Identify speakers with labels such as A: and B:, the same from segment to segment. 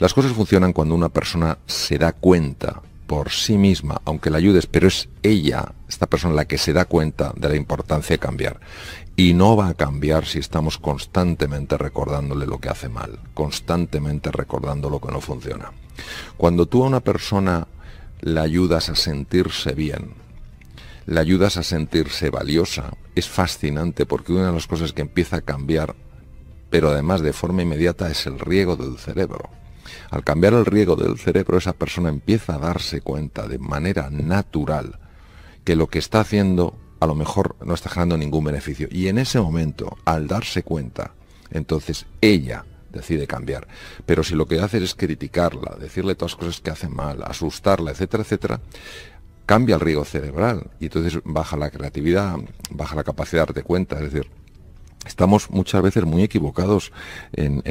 A: Las cosas funcionan cuando una persona se da cuenta por sí misma, aunque la ayudes, pero es ella, esta persona, la que se da cuenta de la importancia de cambiar. Y no va a cambiar si estamos constantemente recordándole lo que hace mal, constantemente recordando lo que no funciona. Cuando tú a una persona la ayudas a sentirse bien, la ayudas a sentirse valiosa, es fascinante porque una de las cosas que empieza a cambiar, pero además de forma inmediata, es el riego del cerebro. Al cambiar el riego del cerebro, esa persona empieza a darse cuenta de manera natural que lo que está haciendo a lo mejor no está generando ningún beneficio. Y en ese momento, al darse cuenta, entonces ella decide cambiar. Pero si lo que hace es criticarla, decirle todas las cosas que hace mal, asustarla, etcétera, etcétera, cambia el riego cerebral y entonces baja la creatividad, baja la capacidad de darte cuenta. Es decir, Estamos muchas veces muy equivocados en,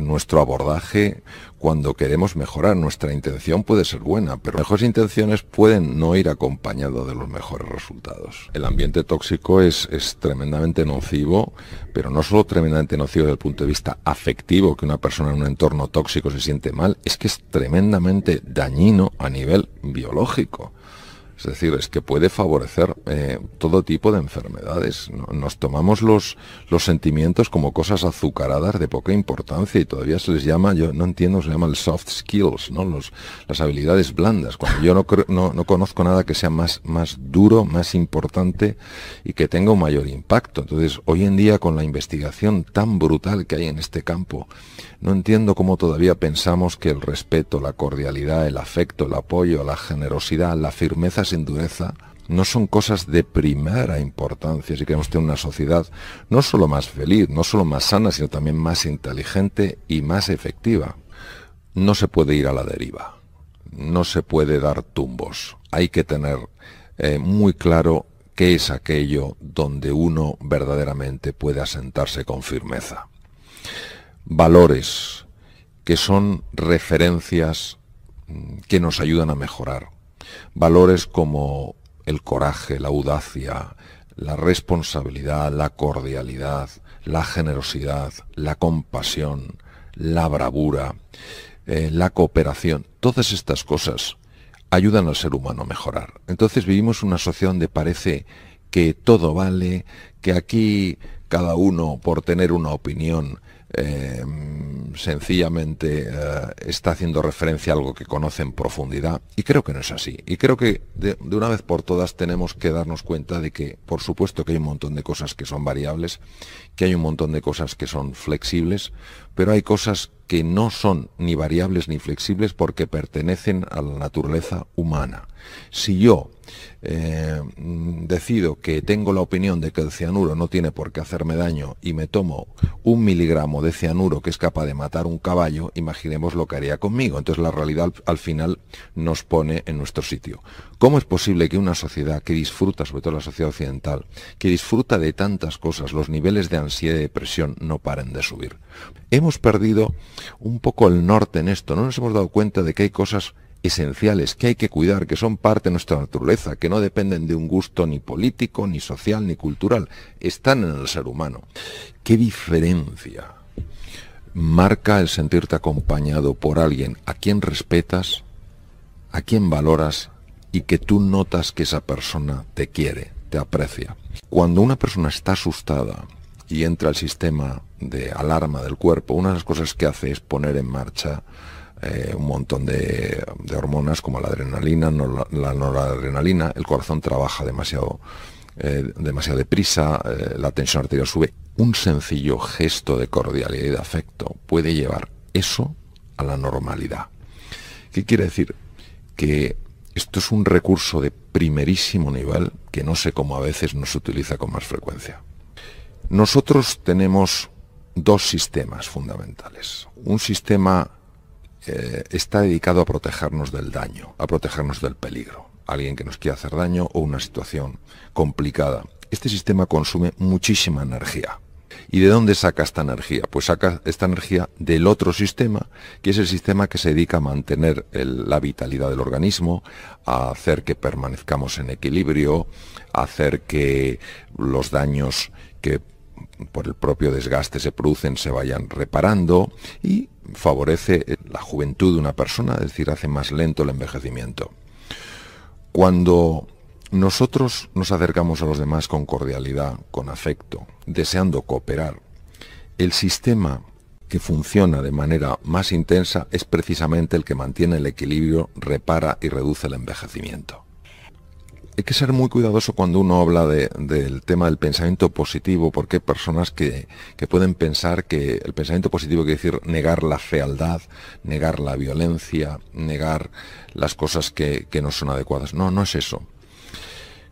A: nuestro abordaje cuando queremos mejorar. Nuestra intención puede ser buena, pero mejores intenciones pueden no ir acompañados de los mejores resultados. El ambiente tóxico es, es tremendamente nocivo, pero no solo tremendamente nocivo desde el punto de vista afectivo, que una persona en un entorno tóxico se siente mal, es que es tremendamente dañino a nivel biológico. Es decir, es que puede favorecer eh, todo tipo de enfermedades. Nos tomamos los, los sentimientos como cosas azucaradas de poca importancia y todavía se les llama, yo no entiendo, se llama el soft skills, ¿no? Los, las habilidades blandas, cuando yo no, no, no conozco nada que sea más, más duro, más importante y que tenga un mayor impacto. Entonces, hoy en día con la investigación tan brutal que hay en este campo, no entiendo cómo todavía pensamos que el respeto, la cordialidad, el afecto, el apoyo, la generosidad, la firmeza sin dureza, no son cosas de primera importancia si queremos tener una sociedad no solo más feliz, no solo más sana, sino también más inteligente y más efectiva. No se puede ir a la deriva, no se puede dar tumbos, hay que tener eh, muy claro qué es aquello donde uno verdaderamente puede asentarse con firmeza valores que son referencias mm, que nos ayudan a mejorar. Valores como el coraje, la audacia, la responsabilidad, la cordialidad, la generosidad, la compasión, la bravura, eh, la cooperación. Todas estas cosas ayudan al ser humano a mejorar. Entonces vivimos una sociedad donde parece que todo vale, que aquí cada uno por tener una opinión eh, sencillamente eh, está haciendo referencia a algo que conoce en profundidad y creo que no es así. Y creo que de, una vez por todas tenemos que darnos cuenta de que por supuesto que hay un montón de cosas que son variables, que hay un montón de cosas que son flexibles, pero hay cosas que no son ni variables ni flexibles porque pertenecen a la naturaleza humana. Si yo eh, decido que tengo la opinión de que el cianuro no tiene por qué hacerme daño y me tomo un miligramo de cianuro que es capaz de matar un caballo, imaginemos lo que haría conmigo. Entonces la realidad al final nos pone en nuestro sitio. ¿Cómo es posible que una sociedad que disfruta, sobre todo la sociedad occidental, que disfruta de tantas cosas, los niveles de ansiedad y depresión no paren de subir? Hemos perdido un poco el norte en esto, no nos hemos dado cuenta de que hay cosas esenciales que hay que cuidar, que son parte de nuestra naturaleza, que no dependen de un gusto ni político, ni social, ni cultural, están en el ser humano. ¿Qué diferencia marca el sentirte acompañado por alguien a quien respetas, a quien valoras y que tú notas que esa persona te quiere, te aprecia? Cuando una persona está asustada y entra al sistema de alarma del cuerpo, una de las cosas que hace es poner en marcha eh, un montón de, hormonas como la adrenalina, la, noradrenalina, el corazón trabaja demasiado, eh, demasiado deprisa, eh, la tensión arterial sube. Un sencillo gesto de cordialidad y de afecto puede llevar eso a la normalidad. ¿Qué quiere decir? Que esto es un recurso de primerísimo nivel que no sé cómo a veces no se utiliza con más frecuencia. Nosotros tenemos dos sistemas fundamentales. Un sistema está dedicado a protegernos del daño, a protegernos del peligro. Alguien que nos quiera hacer daño o una situación complicada. Este sistema consume muchísima energía. ¿Y de dónde saca esta energía? Pues saca esta energía del otro sistema, que es el sistema que se dedica a mantener la vitalidad del organismo, a hacer que permanezcamos en equilibrio, a hacer que los daños que por el propio desgaste se producen se vayan reparando y favorece la juventud de una persona, es decir, hace más lento el envejecimiento. Cuando nosotros nos acercamos a los demás con cordialidad, con afecto, deseando cooperar, el sistema que funciona de manera más intensa es precisamente el que mantiene el equilibrio, repara y reduce el envejecimiento. Hay que ser muy cuidadoso cuando uno habla del tema del pensamiento positivo, porque hay personas que, pueden pensar que el pensamiento positivo quiere decir negar la fealdad, negar la violencia, negar las cosas que, que no son adecuadas. No, no es eso.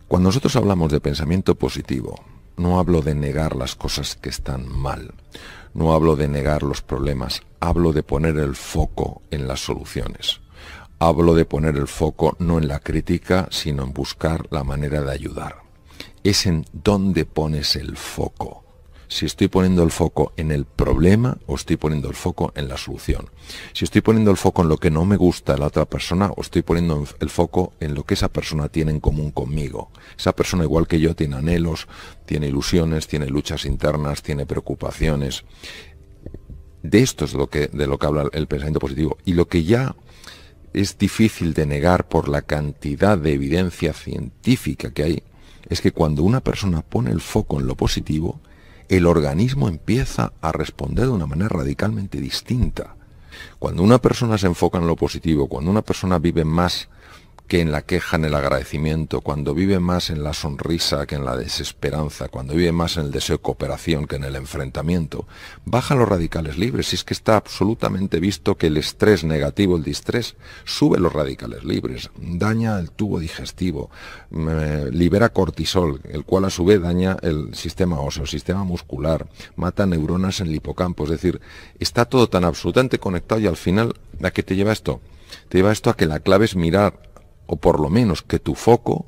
A: Cuando nosotros hablamos de pensamiento positivo, no hablo de negar las cosas que están mal, no hablo de negar los problemas, hablo de poner el foco en las soluciones. Hablo de poner el foco no en la crítica, sino en buscar la manera de ayudar. Es en dónde pones el foco si estoy poniendo el foco en el problema o estoy poniendo el foco en la solución. Si estoy poniendo el foco en lo que no me gusta de la otra persona o estoy poniendo el foco en lo que esa persona tiene en común conmigo. Esa persona igual que yo tiene anhelos, tiene ilusiones, tiene luchas internas, tiene preocupaciones. De esto es de lo que, de lo que habla el pensamiento positivo. Y lo que ya es difícil de negar por la cantidad de evidencia científica que hay, es que cuando una persona pone el foco en lo positivo, el organismo empieza a responder de una manera radicalmente distinta. Cuando una persona se enfoca en lo positivo, cuando una persona vive más que en la queja, en el agradecimiento, cuando vive más en la sonrisa que en la desesperanza, cuando vive más en el deseo de cooperación que en el enfrentamiento, baja los radicales libres. Y es que está absolutamente visto que el estrés negativo, el distrés, sube los radicales libres, daña el tubo digestivo, libera cortisol, el cual a su vez daña el sistema óseo, el sistema muscular, mata neuronas en el hipocampo. Es decir, está todo tan absolutamente conectado y al final, ¿a qué te lleva esto? Te lleva esto a que la clave es mirar o por lo menos que tu foco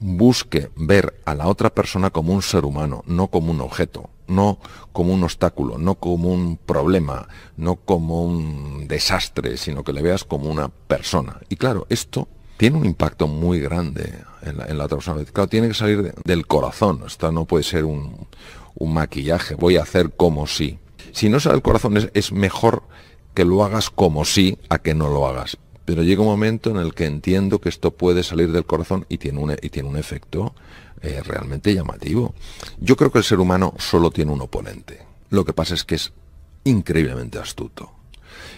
A: busque ver a la otra persona como un ser humano, no como un objeto, no como un obstáculo, no como un problema, no como un desastre, sino que le veas como una persona. Y claro, esto tiene un impacto muy grande en la, otra persona. Claro, tiene que salir del corazón. Esto no puede ser un, maquillaje. Voy a hacer como si. Si no sale del corazón, es, es mejor que lo hagas como si a que no lo hagas pero llega un momento en el que entiendo que esto puede salir del corazón y tiene un, y tiene un efecto eh, realmente llamativo. Yo creo que el ser humano solo tiene un oponente. Lo que pasa es que es increíblemente astuto.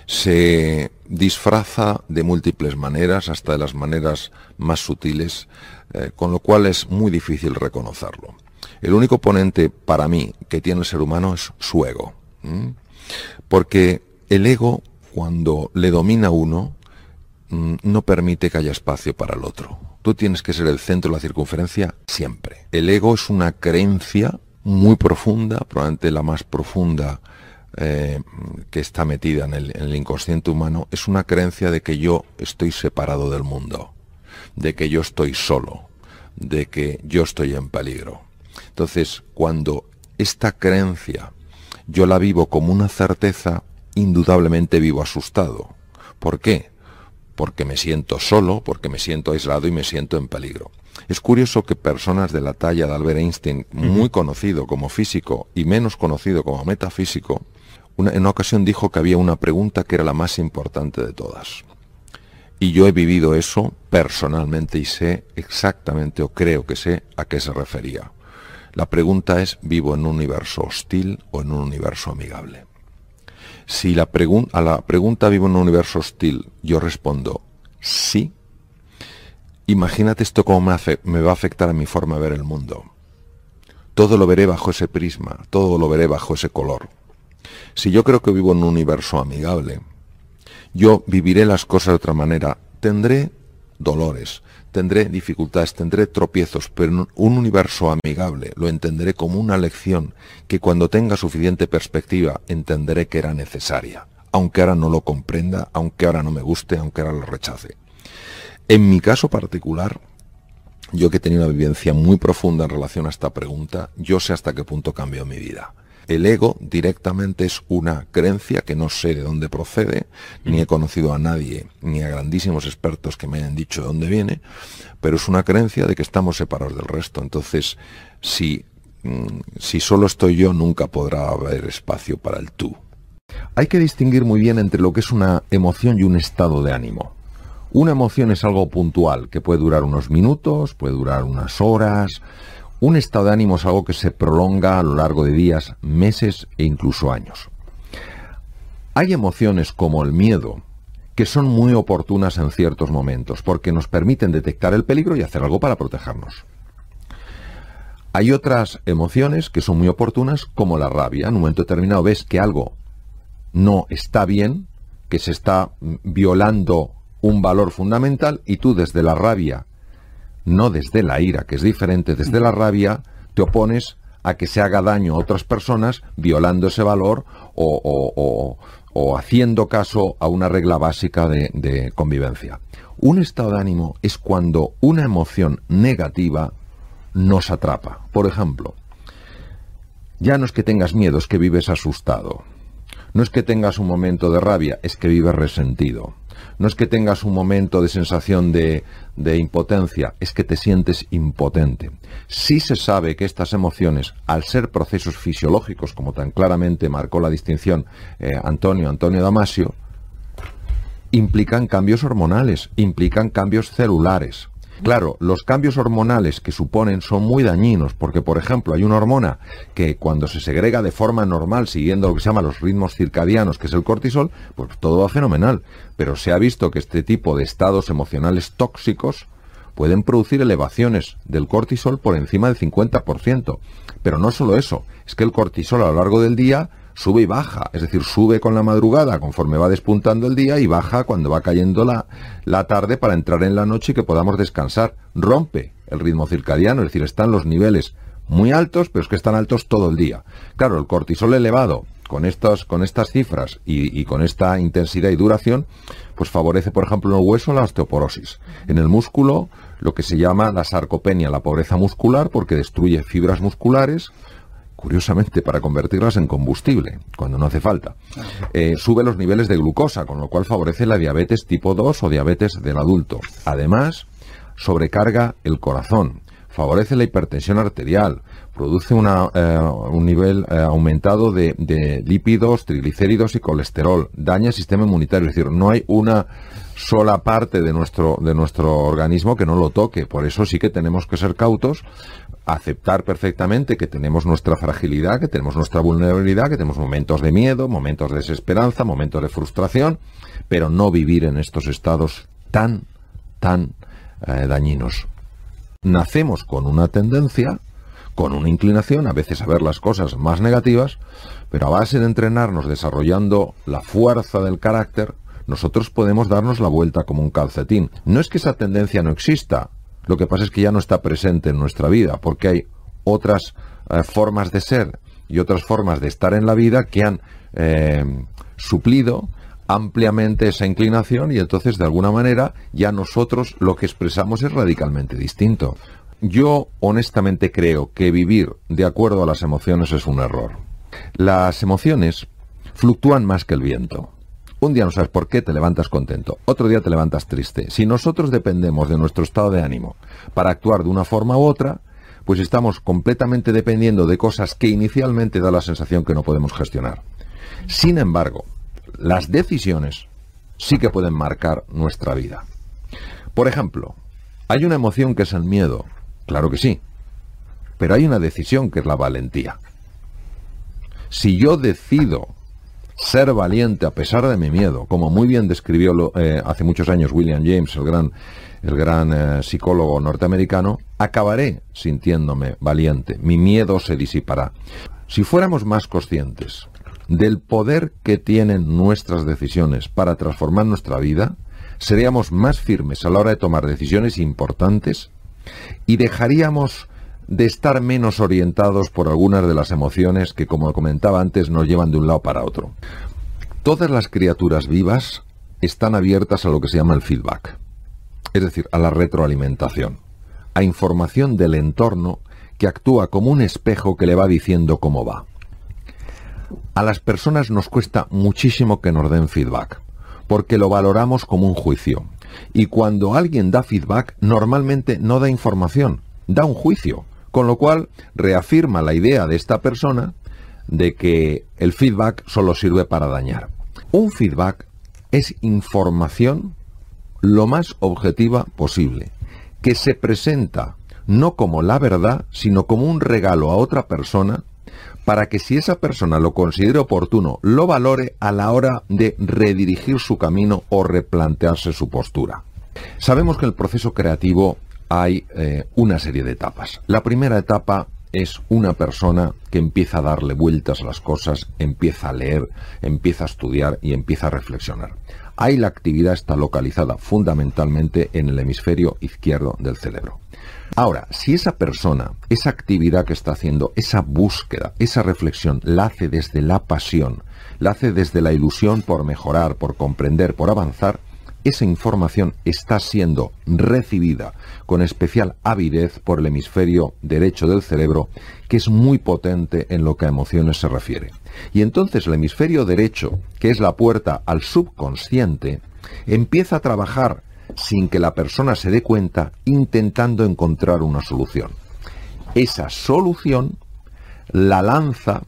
A: Se disfraza de múltiples maneras, hasta de las maneras más sutiles, eh, con lo cual es muy difícil reconocerlo. El único oponente para mí que tiene el ser humano es su ego. Porque el ego, cuando le domina a uno, no permite que haya espacio para el otro. Tú tienes que ser el centro de la circunferencia siempre. El ego es una creencia muy profunda, probablemente la más profunda eh, que está metida en el, en el inconsciente humano, es una creencia de que yo estoy separado del mundo, de que yo estoy solo, de que yo estoy en peligro. Entonces, cuando esta creencia yo la vivo como una certeza, indudablemente vivo asustado. ¿Por qué? Porque me siento solo, porque me siento aislado y me siento en peligro. Es curioso que personas de la talla de Albert Einstein, muy conocido como físico y menos conocido como metafísico, en una ocasión dijo que había una pregunta que era la más importante de todas. Y yo he vivido eso personalmente y sé exactamente, o creo que sé, a qué se refería. La pregunta es, ¿vivo en un universo hostil o en un universo amigable? Si la a la pregunta vivo en un universo hostil, yo respondo sí, imagínate esto cómo me, me va a afectar a mi forma de ver el mundo. Todo lo veré bajo ese prisma, todo lo veré bajo ese color. Si yo creo que vivo en un universo amigable, yo viviré las cosas de otra manera, tendré dolores, tendré dificultades, tendré tropiezos, pero un universo amigable lo entenderé como una lección que cuando tenga suficiente perspectiva entenderé que era necesaria, aunque ahora no lo comprenda, aunque ahora no me guste, aunque ahora lo rechace. En mi caso particular, yo que he tenido una vivencia muy profunda en relación a esta pregunta, yo sé hasta qué punto cambió mi vida. El ego directamente es una creencia que no sé de dónde procede, ni he conocido a nadie, ni a grandísimos expertos que me hayan dicho de dónde viene, pero es una creencia de que estamos separados del resto. Entonces, si, mm, si solo estoy yo, nunca podrá haber espacio para el tú. Hay que distinguir muy bien entre lo que es una emoción y un estado de ánimo. Una emoción es algo puntual, que puede durar unos minutos, puede durar unas horas. Un estado de ánimo es algo que se prolonga a lo largo de días, meses e incluso años. Hay emociones como el miedo, que son muy oportunas en ciertos momentos, porque nos permiten detectar el peligro y hacer algo para protegernos. Hay otras emociones que son muy oportunas, como la rabia. En un momento determinado ves que algo no está bien, que se está violando un valor fundamental y tú desde la rabia, no desde la ira, que es diferente, desde la rabia te opones a que se haga daño a otras personas violando ese valor o, haciendo caso a una regla básica de, de convivencia. Un estado de ánimo es cuando una emoción negativa nos atrapa. Por ejemplo, ya no es que tengas miedo, es que vives asustado. No es que tengas un momento de rabia, es que vives resentido. No es que tengas un momento de sensación de, impotencia, es que te sientes impotente. Sí se sabe que estas emociones, al ser procesos fisiológicos, como tan claramente marcó la distinción eh, Antonio, Antonio Damasio, implican cambios hormonales, implican cambios celulares. Claro, los cambios hormonales que suponen son muy dañinos, porque por ejemplo hay una hormona que cuando se segrega de forma normal, siguiendo lo que se llama los ritmos circadianos, que es el cortisol, pues todo va fenomenal. Pero se ha visto que este tipo de estados emocionales tóxicos pueden producir elevaciones del cortisol por encima del 50%. Pero no solo eso, es que el cortisol a lo largo del día sube y baja, es decir, sube con la madrugada conforme va despuntando el día y baja cuando va cayendo la, la tarde para entrar en la noche y que podamos descansar. Rompe el ritmo circadiano, es decir, están los niveles muy altos, pero es que están altos todo el día. Claro, el cortisol elevado con, estos, con estas cifras y, y, con esta intensidad y duración, pues favorece, por ejemplo, en el hueso la osteoporosis. En el músculo, lo que se llama la sarcopenia, la pobreza muscular, porque destruye fibras musculares, curiosamente, para convertirlas en combustible, cuando no hace falta. Eh, sube los niveles de glucosa, con lo cual favorece la diabetes tipo 2 o diabetes del adulto. Además, sobrecarga el corazón, favorece la hipertensión arterial, produce eh, un nivel eh, aumentado de, de, lípidos, triglicéridos y colesterol, daña el sistema inmunitario, es decir, no hay una sola parte de nuestro, de nuestro organismo que no lo toque, por eso sí que tenemos que ser cautos aceptar perfectamente que tenemos nuestra fragilidad, que tenemos nuestra vulnerabilidad, que tenemos momentos de miedo, momentos de desesperanza, momentos de frustración, pero no vivir en estos estados tan, tan eh, dañinos. Nacemos con una tendencia, con una inclinación, a veces a ver las cosas más negativas, pero a base de entrenarnos desarrollando la fuerza del carácter, nosotros podemos darnos la vuelta como un calcetín. No es que esa tendencia no exista, lo que pasa es que ya no está presente en nuestra vida, porque hay otras eh, formas de ser y otras formas de estar en la vida que han eh, suplido ampliamente esa inclinación y entonces de alguna manera ya nosotros lo que expresamos es radicalmente distinto. Yo honestamente creo que vivir de acuerdo a las emociones es un error. Las emociones fluctúan más que el viento. Un día no sabes por qué te levantas contento, otro día te levantas triste. Si nosotros dependemos de nuestro estado de ánimo para actuar de una forma u otra, pues estamos completamente dependiendo de cosas que inicialmente da la sensación que no podemos gestionar. Sin embargo, las decisiones sí que pueden marcar nuestra vida. Por ejemplo, hay una emoción que es el miedo, claro que sí, pero hay una decisión que es la valentía. Si yo decido ser valiente a pesar de mi miedo, como muy bien describió eh, hace muchos años William James, el gran, el gran eh, psicólogo norteamericano, acabaré sintiéndome valiente, mi miedo se disipará. Si fuéramos más conscientes del poder que tienen nuestras decisiones para transformar nuestra vida, seríamos más firmes a la hora de tomar decisiones importantes y dejaríamos de estar menos orientados por algunas de las emociones que, como comentaba antes, nos llevan de un lado para otro. Todas las criaturas vivas están abiertas a lo que se llama el feedback, es decir, a la retroalimentación, a información del entorno que actúa como un espejo que le va diciendo cómo va. A las personas nos cuesta muchísimo que nos den feedback, porque lo valoramos como un juicio. Y cuando alguien da feedback, normalmente no da información, da un juicio. Con lo cual reafirma la idea de esta persona de que el feedback solo sirve para dañar. Un feedback es información lo más objetiva posible, que se presenta no como la verdad, sino como un regalo a otra persona para que si esa persona lo considere oportuno, lo valore a la hora de redirigir su camino o replantearse su postura. Sabemos que el proceso creativo hay eh, una serie de etapas. La primera etapa es una persona que empieza a darle vueltas a las cosas, empieza a leer, empieza a estudiar y empieza a reflexionar. Ahí la actividad está localizada fundamentalmente en el hemisferio izquierdo del cerebro. Ahora, si esa persona, esa actividad que está haciendo, esa búsqueda, esa reflexión, la hace desde la pasión, la hace desde la ilusión por mejorar, por comprender, por avanzar, esa información está siendo recibida con especial avidez por el hemisferio derecho del cerebro, que es muy potente en lo que a emociones se refiere. Y entonces el hemisferio derecho, que es la puerta al subconsciente, empieza a trabajar sin que la persona se dé cuenta, intentando encontrar una solución. Esa solución la lanza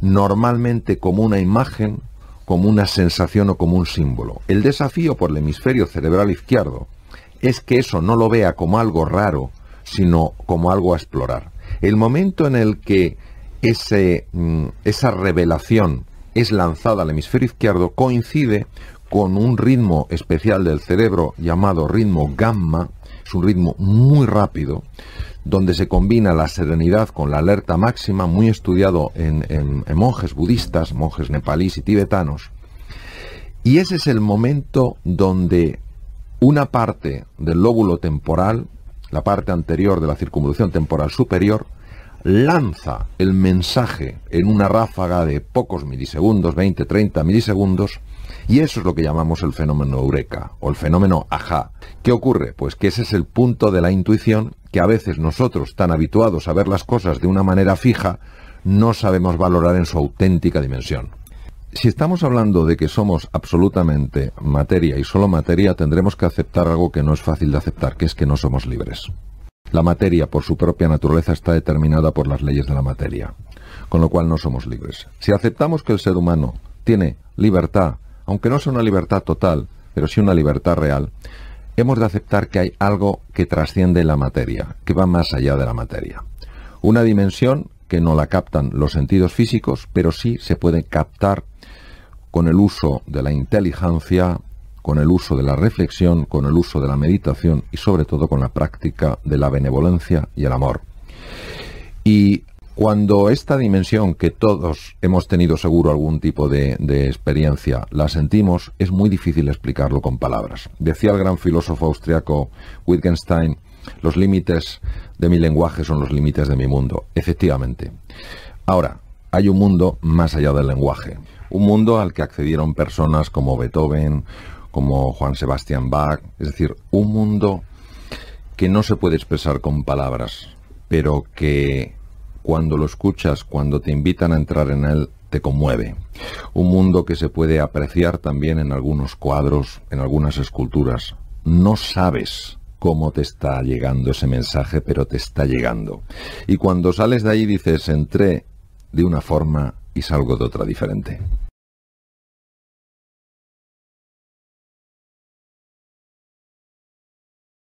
A: normalmente como una imagen, como una sensación o como un símbolo. El desafío por el hemisferio cerebral izquierdo es que eso no lo vea como algo raro, sino como algo a explorar. El momento en el que ese, mm, esa revelación es lanzada al hemisferio izquierdo coincide con un ritmo especial del cerebro llamado ritmo gamma, es un ritmo muy rápido, donde se combina la serenidad con la alerta máxima, muy estudiado en, monjes budistas, monjes nepalíes y tibetanos. Y ese es el momento donde una parte del lóbulo temporal, la parte anterior de la circunvolución temporal superior, lanza el mensaje en una ráfaga de pocos milisegundos, 20, 30 milisegundos, y eso es lo que llamamos el fenómeno eureka o el fenómeno ajá. ¿Qué ocurre? Pues que ese es el punto de la intuición que a veces nosotros, tan habituados a ver las cosas de una manera fija, no sabemos valorar en su auténtica dimensión. Si estamos hablando de que somos absolutamente materia y solo materia, tendremos que aceptar algo que no es fácil de aceptar, que es que no somos libres. La materia, por su propia naturaleza, está determinada por las leyes de la materia, con lo cual no somos libres. Si aceptamos que el ser humano tiene libertad aunque no sea una libertad total, pero sí una libertad real, hemos de aceptar que hay algo que trasciende la materia, que va más allá de la materia. Una dimensión que no la captan los sentidos físicos, pero sí se puede captar con el uso de la inteligencia, con el uso de la reflexión, con el uso de la meditación y sobre todo con la práctica de la benevolencia y el amor. Y cuando esta dimensión que todos hemos tenido seguro algún tipo de, experiencia la sentimos, es muy difícil explicarlo con palabras. Decía el gran filósofo austriaco Wittgenstein, los límites de mi lenguaje son los límites de mi mundo. Efectivamente. Ahora, hay un mundo más allá del lenguaje. Un mundo al que accedieron personas como Beethoven, como Juan Sebastián Bach. Es decir, un mundo que no se puede expresar con palabras, pero que cuando lo escuchas, cuando te invitan a entrar en él, te conmueve. Un mundo que se puede apreciar también en algunos cuadros, en algunas esculturas. No sabes cómo te está llegando ese mensaje, pero te está llegando. Y cuando sales de ahí dices, entré de una forma y salgo de otra diferente.